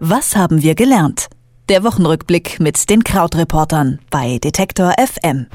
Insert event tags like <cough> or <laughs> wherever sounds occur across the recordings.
Was haben wir gelernt? Der Wochenrückblick mit den Krautreportern bei Detektor FM.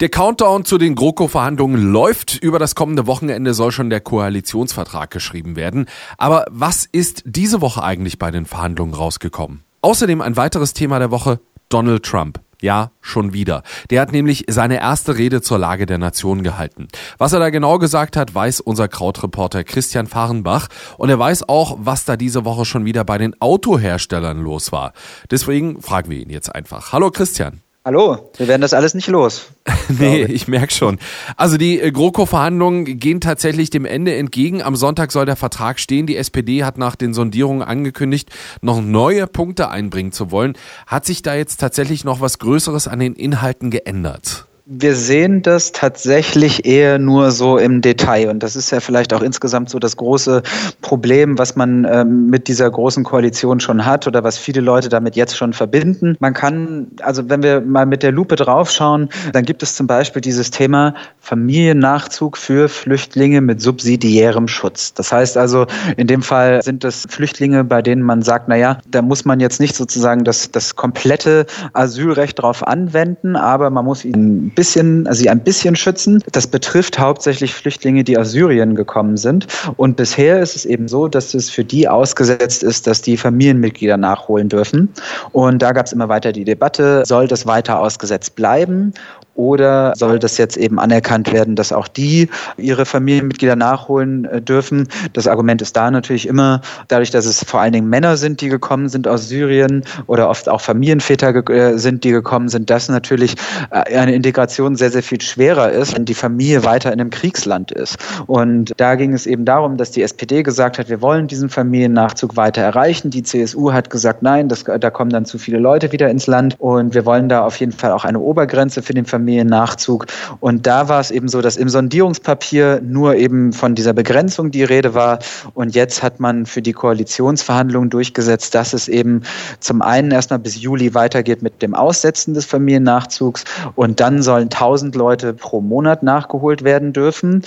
Der Countdown zu den GroKo-Verhandlungen läuft. Über das kommende Wochenende soll schon der Koalitionsvertrag geschrieben werden. Aber was ist diese Woche eigentlich bei den Verhandlungen rausgekommen? Außerdem ein weiteres Thema der Woche, Donald Trump. Ja, schon wieder. Der hat nämlich seine erste Rede zur Lage der Nation gehalten. Was er da genau gesagt hat, weiß unser Krautreporter Christian Fahrenbach. Und er weiß auch, was da diese Woche schon wieder bei den Autoherstellern los war. Deswegen fragen wir ihn jetzt einfach. Hallo Christian. Hallo, wir werden das alles nicht los. <laughs> nee, ich merke schon. Also die äh, GroKo-Verhandlungen gehen tatsächlich dem Ende entgegen. Am Sonntag soll der Vertrag stehen. Die SPD hat nach den Sondierungen angekündigt, noch neue Punkte einbringen zu wollen. Hat sich da jetzt tatsächlich noch was Größeres an den Inhalten geändert? Wir sehen das tatsächlich eher nur so im Detail. Und das ist ja vielleicht auch insgesamt so das große Problem, was man ähm, mit dieser großen Koalition schon hat oder was viele Leute damit jetzt schon verbinden. Man kann, also wenn wir mal mit der Lupe draufschauen, dann gibt es zum Beispiel dieses Thema Familiennachzug für Flüchtlinge mit subsidiärem Schutz. Das heißt also, in dem Fall sind das Flüchtlinge, bei denen man sagt, na ja, da muss man jetzt nicht sozusagen das, das komplette Asylrecht drauf anwenden, aber man muss ihnen bisschen, also sie ein bisschen schützen. Das betrifft hauptsächlich Flüchtlinge, die aus Syrien gekommen sind. Und bisher ist es eben so, dass es für die ausgesetzt ist, dass die Familienmitglieder nachholen dürfen. Und da gab es immer weiter die Debatte, soll das weiter ausgesetzt bleiben? Oder soll das jetzt eben anerkannt werden, dass auch die ihre Familienmitglieder nachholen äh, dürfen? Das Argument ist da natürlich immer, dadurch, dass es vor allen Dingen Männer sind, die gekommen sind aus Syrien oder oft auch Familienväter äh, sind, die gekommen sind, dass natürlich äh, eine Integration sehr, sehr viel schwerer ist, wenn die Familie weiter in einem Kriegsland ist. Und da ging es eben darum, dass die SPD gesagt hat, wir wollen diesen Familiennachzug weiter erreichen. Die CSU hat gesagt, nein, das, da kommen dann zu viele Leute wieder ins Land und wir wollen da auf jeden Fall auch eine Obergrenze für den Familiennachzug Familiennachzug. Und da war es eben so, dass im Sondierungspapier nur eben von dieser Begrenzung die Rede war. Und jetzt hat man für die Koalitionsverhandlungen durchgesetzt, dass es eben zum einen erstmal bis Juli weitergeht mit dem Aussetzen des Familiennachzugs und dann sollen 1000 Leute pro Monat nachgeholt werden dürfen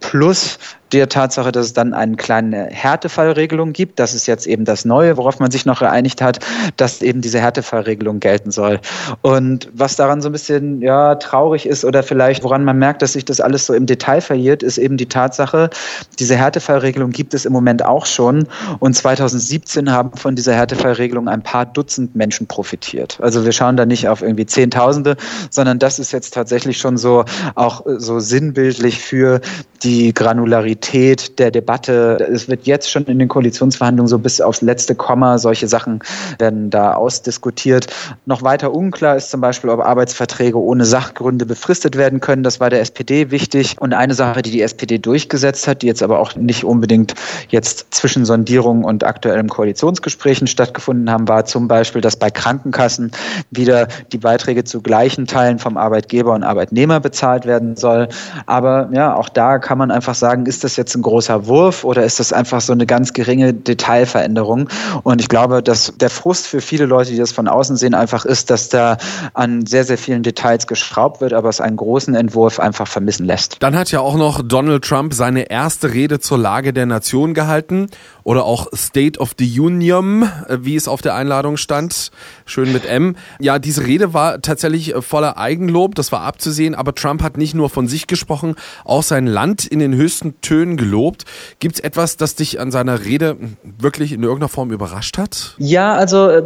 plus der Tatsache, dass es dann eine kleine Härtefallregelung gibt. Das ist jetzt eben das Neue, worauf man sich noch geeinigt hat, dass eben diese Härtefallregelung gelten soll. Und was daran so ein bisschen ja, traurig ist oder vielleicht woran man merkt, dass sich das alles so im Detail verliert, ist eben die Tatsache, diese Härtefallregelung gibt es im Moment auch schon. Und 2017 haben von dieser Härtefallregelung ein paar Dutzend Menschen profitiert. Also wir schauen da nicht auf irgendwie Zehntausende, sondern das ist jetzt tatsächlich schon so auch so sinnbildlich für die Granularität Qualität der Debatte. Es wird jetzt schon in den Koalitionsverhandlungen so bis aufs letzte Komma solche Sachen werden da ausdiskutiert. Noch weiter unklar ist zum Beispiel, ob Arbeitsverträge ohne Sachgründe befristet werden können. Das war der SPD wichtig. Und eine Sache, die die SPD durchgesetzt hat, die jetzt aber auch nicht unbedingt jetzt zwischen Sondierungen und aktuellen Koalitionsgesprächen stattgefunden haben, war zum Beispiel, dass bei Krankenkassen wieder die Beiträge zu gleichen Teilen vom Arbeitgeber und Arbeitnehmer bezahlt werden soll. Aber ja, auch da kann man einfach sagen, ist das das jetzt ein großer Wurf oder ist das einfach so eine ganz geringe Detailveränderung? Und ich glaube, dass der Frust für viele Leute, die das von außen sehen, einfach ist, dass da an sehr, sehr vielen Details geschraubt wird, aber es einen großen Entwurf einfach vermissen lässt. Dann hat ja auch noch Donald Trump seine erste Rede zur Lage der Nation gehalten oder auch State of the Union, äh, wie es auf der Einladung stand. Schön mit M. Ja, diese Rede war tatsächlich äh, voller Eigenlob, das war abzusehen, aber Trump hat nicht nur von sich gesprochen, auch sein Land in den höchsten Tönen gelobt. Gibt es etwas, das dich an seiner Rede wirklich in irgendeiner Form überrascht hat? Ja, also äh,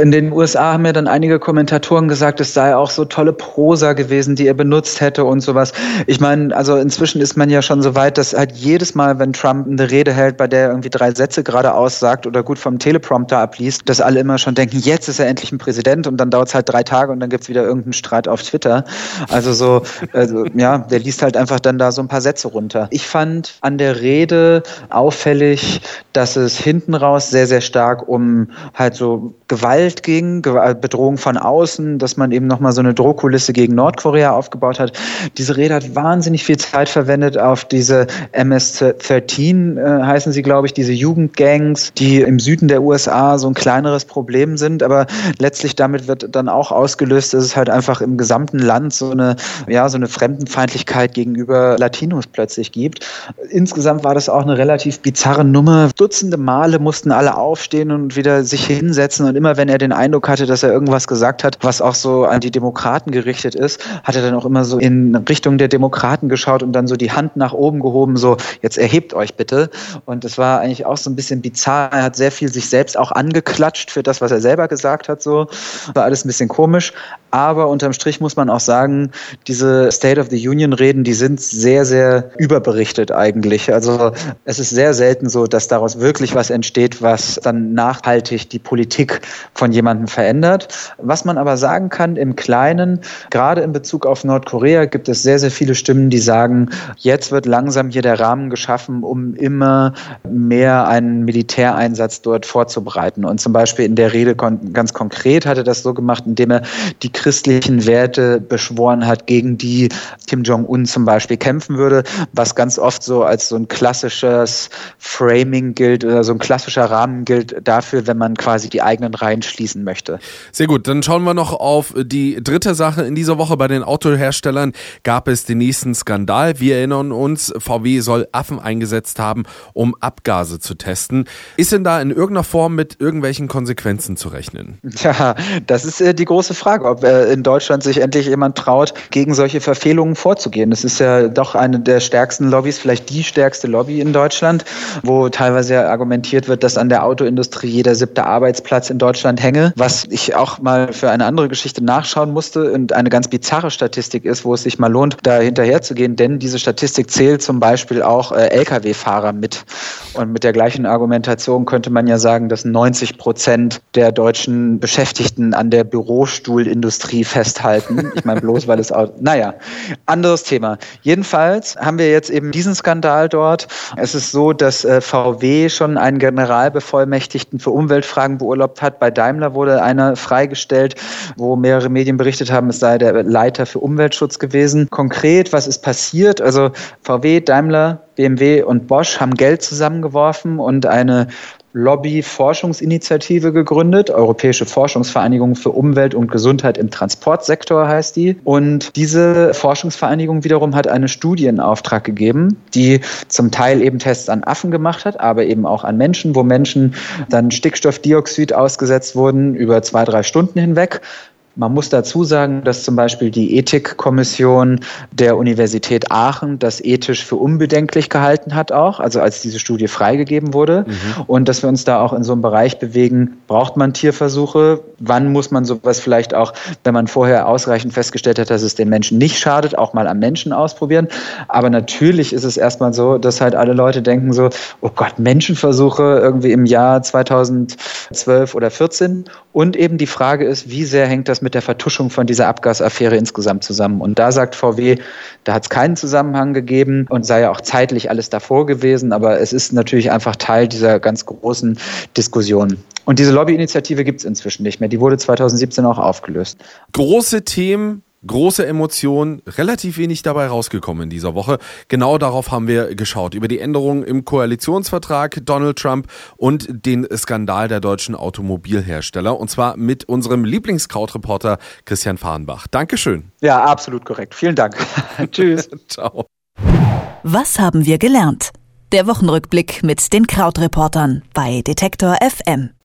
in den USA haben ja dann einige Kommentatoren gesagt, es sei auch so tolle Prosa gewesen, die er benutzt hätte und sowas. Ich meine, also inzwischen ist man ja schon so weit, dass halt jedes Mal, wenn Trump eine Rede hält, bei der irgendwie drei Sätze geradeaus sagt oder gut vom Teleprompter abliest, dass alle immer schon denken, jetzt ist er endlich ein Präsident und dann dauert es halt drei Tage und dann gibt es wieder irgendeinen Streit auf Twitter. Also so, also, ja, der liest halt einfach dann da so ein paar Sätze runter. Ich fand an der Rede auffällig, dass es hinten raus sehr, sehr stark um halt so Gewalt ging, Bedrohung von außen, dass man eben nochmal so eine Drohkulisse gegen Nordkorea aufgebaut hat. Diese Rede hat wahnsinnig viel Zeit verwendet auf diese MS-13, äh, heißen sie, glaube ich, diese Jugendgangs, die im Süden der USA so ein kleineres Problem sind, aber letztlich damit wird dann auch ausgelöst, dass es halt einfach im gesamten Land so eine, ja, so eine Fremdenfeindlichkeit gegenüber Latinos plötzlich gibt. Insgesamt war das auch eine relativ bizarre Nummer. Dutzende Male mussten alle aufstehen und wieder sich hinsetzen und immer wenn er den Eindruck hatte, dass er irgendwas gesagt hat, was auch so an die Demokraten gerichtet ist, hat er dann auch immer so in Richtung der Demokraten geschaut und dann so die Hand nach oben gehoben, so jetzt erhebt euch bitte. Und das war eigentlich auch so ein bisschen bizarr. Er hat sehr viel sich selbst auch angeklatscht für das, was er selber gesagt hat. So war alles ein bisschen komisch. Aber unterm Strich muss man auch sagen, diese State of the Union Reden, die sind sehr, sehr überberichtet eigentlich. Also es ist sehr selten so, dass daraus wirklich was entsteht, was dann nachhaltig die Politik von jemandem verändert. Was man aber sagen kann im Kleinen, gerade in Bezug auf Nordkorea gibt es sehr, sehr viele Stimmen, die sagen, jetzt wird langsam hier der Rahmen geschaffen, um immer mehr einen Militäreinsatz dort vorzubereiten. Und zum Beispiel in der Rede ganz konkret hat er das so gemacht, indem er die christlichen Werte beschworen hat, gegen die Kim Jong-un zum Beispiel kämpfen würde, was ganz oft so als so ein klassisches Framing gilt oder so ein klassischer Rahmen gilt dafür, wenn man quasi die eigenen Reihen schließen möchte. Sehr gut, dann schauen wir noch auf die dritte Sache. In dieser Woche bei den Autoherstellern gab es den nächsten Skandal. Wir erinnern uns, VW soll Affen eingesetzt haben, um Abgase zu testen. Ist denn da in irgendeiner Form mit irgendwelchen Konsequenzen zu rechnen? Ja, das ist äh, die große Frage, ob äh, in Deutschland sich endlich jemand traut, gegen solche Verfehlungen vorzugehen. Das ist ja doch eine der stärksten Lobbys, vielleicht die stärkste Lobby in Deutschland, wo teilweise argumentiert wird, dass an der Autoindustrie jeder siebte Arbeitsplatz in Deutschland hänge, was ich auch mal für eine andere Geschichte nachschauen musste und eine ganz bizarre Statistik ist, wo es sich mal lohnt, da hinterher zu gehen, denn diese Statistik zählt zum Beispiel auch äh, Lkw-Fahrer mit. Und mit der gleichen Argumentation könnte man ja sagen, dass 90 Prozent der deutschen Beschäftigten an der Bürostuhlindustrie festhalten. Ich meine bloß, weil es auch, naja, anderes Thema. Jedenfalls haben wir jetzt eben diesen Skandal dort. Es ist so, dass äh, VW schon einen Generalbevollmächtigten für Umweltfragen beurlaubt hat. Bei Daimler wurde einer freigestellt, wo mehrere Medien berichtet haben, es sei der Leiter für Umweltschutz gewesen. Konkret, was ist passiert? Also VW, Daimler, BMW und Bosch haben Geld zusammengeworfen und eine Lobby-Forschungsinitiative gegründet, Europäische Forschungsvereinigung für Umwelt und Gesundheit im Transportsektor heißt die. Und diese Forschungsvereinigung wiederum hat einen Studie in Auftrag gegeben, die zum Teil eben Tests an Affen gemacht hat, aber eben auch an Menschen, wo Menschen dann Stickstoffdioxid ausgesetzt wurden über zwei, drei Stunden hinweg. Man muss dazu sagen, dass zum Beispiel die Ethikkommission der Universität Aachen das ethisch für unbedenklich gehalten hat auch, also als diese Studie freigegeben wurde. Mhm. Und dass wir uns da auch in so einem Bereich bewegen, braucht man Tierversuche? Wann muss man sowas vielleicht auch, wenn man vorher ausreichend festgestellt hat, dass es den Menschen nicht schadet, auch mal am Menschen ausprobieren? Aber natürlich ist es erstmal so, dass halt alle Leute denken so, oh Gott, Menschenversuche irgendwie im Jahr 2012 oder 14. Und eben die Frage ist, wie sehr hängt das mit der Vertuschung von dieser Abgasaffäre insgesamt zusammen. Und da sagt VW, da hat es keinen Zusammenhang gegeben und sei ja auch zeitlich alles davor gewesen, aber es ist natürlich einfach Teil dieser ganz großen Diskussion. Und diese Lobbyinitiative gibt es inzwischen nicht mehr. Die wurde 2017 auch aufgelöst. Große Themen große Emotionen, relativ wenig dabei rausgekommen in dieser Woche. Genau darauf haben wir geschaut. Über die Änderungen im Koalitionsvertrag Donald Trump und den Skandal der deutschen Automobilhersteller. Und zwar mit unserem Lieblingskrautreporter Christian Fahrenbach. Dankeschön. Ja, absolut korrekt. Vielen Dank. <laughs> Tschüss. <laughs> Ciao. Was haben wir gelernt? Der Wochenrückblick mit den Krautreportern bei Detektor FM.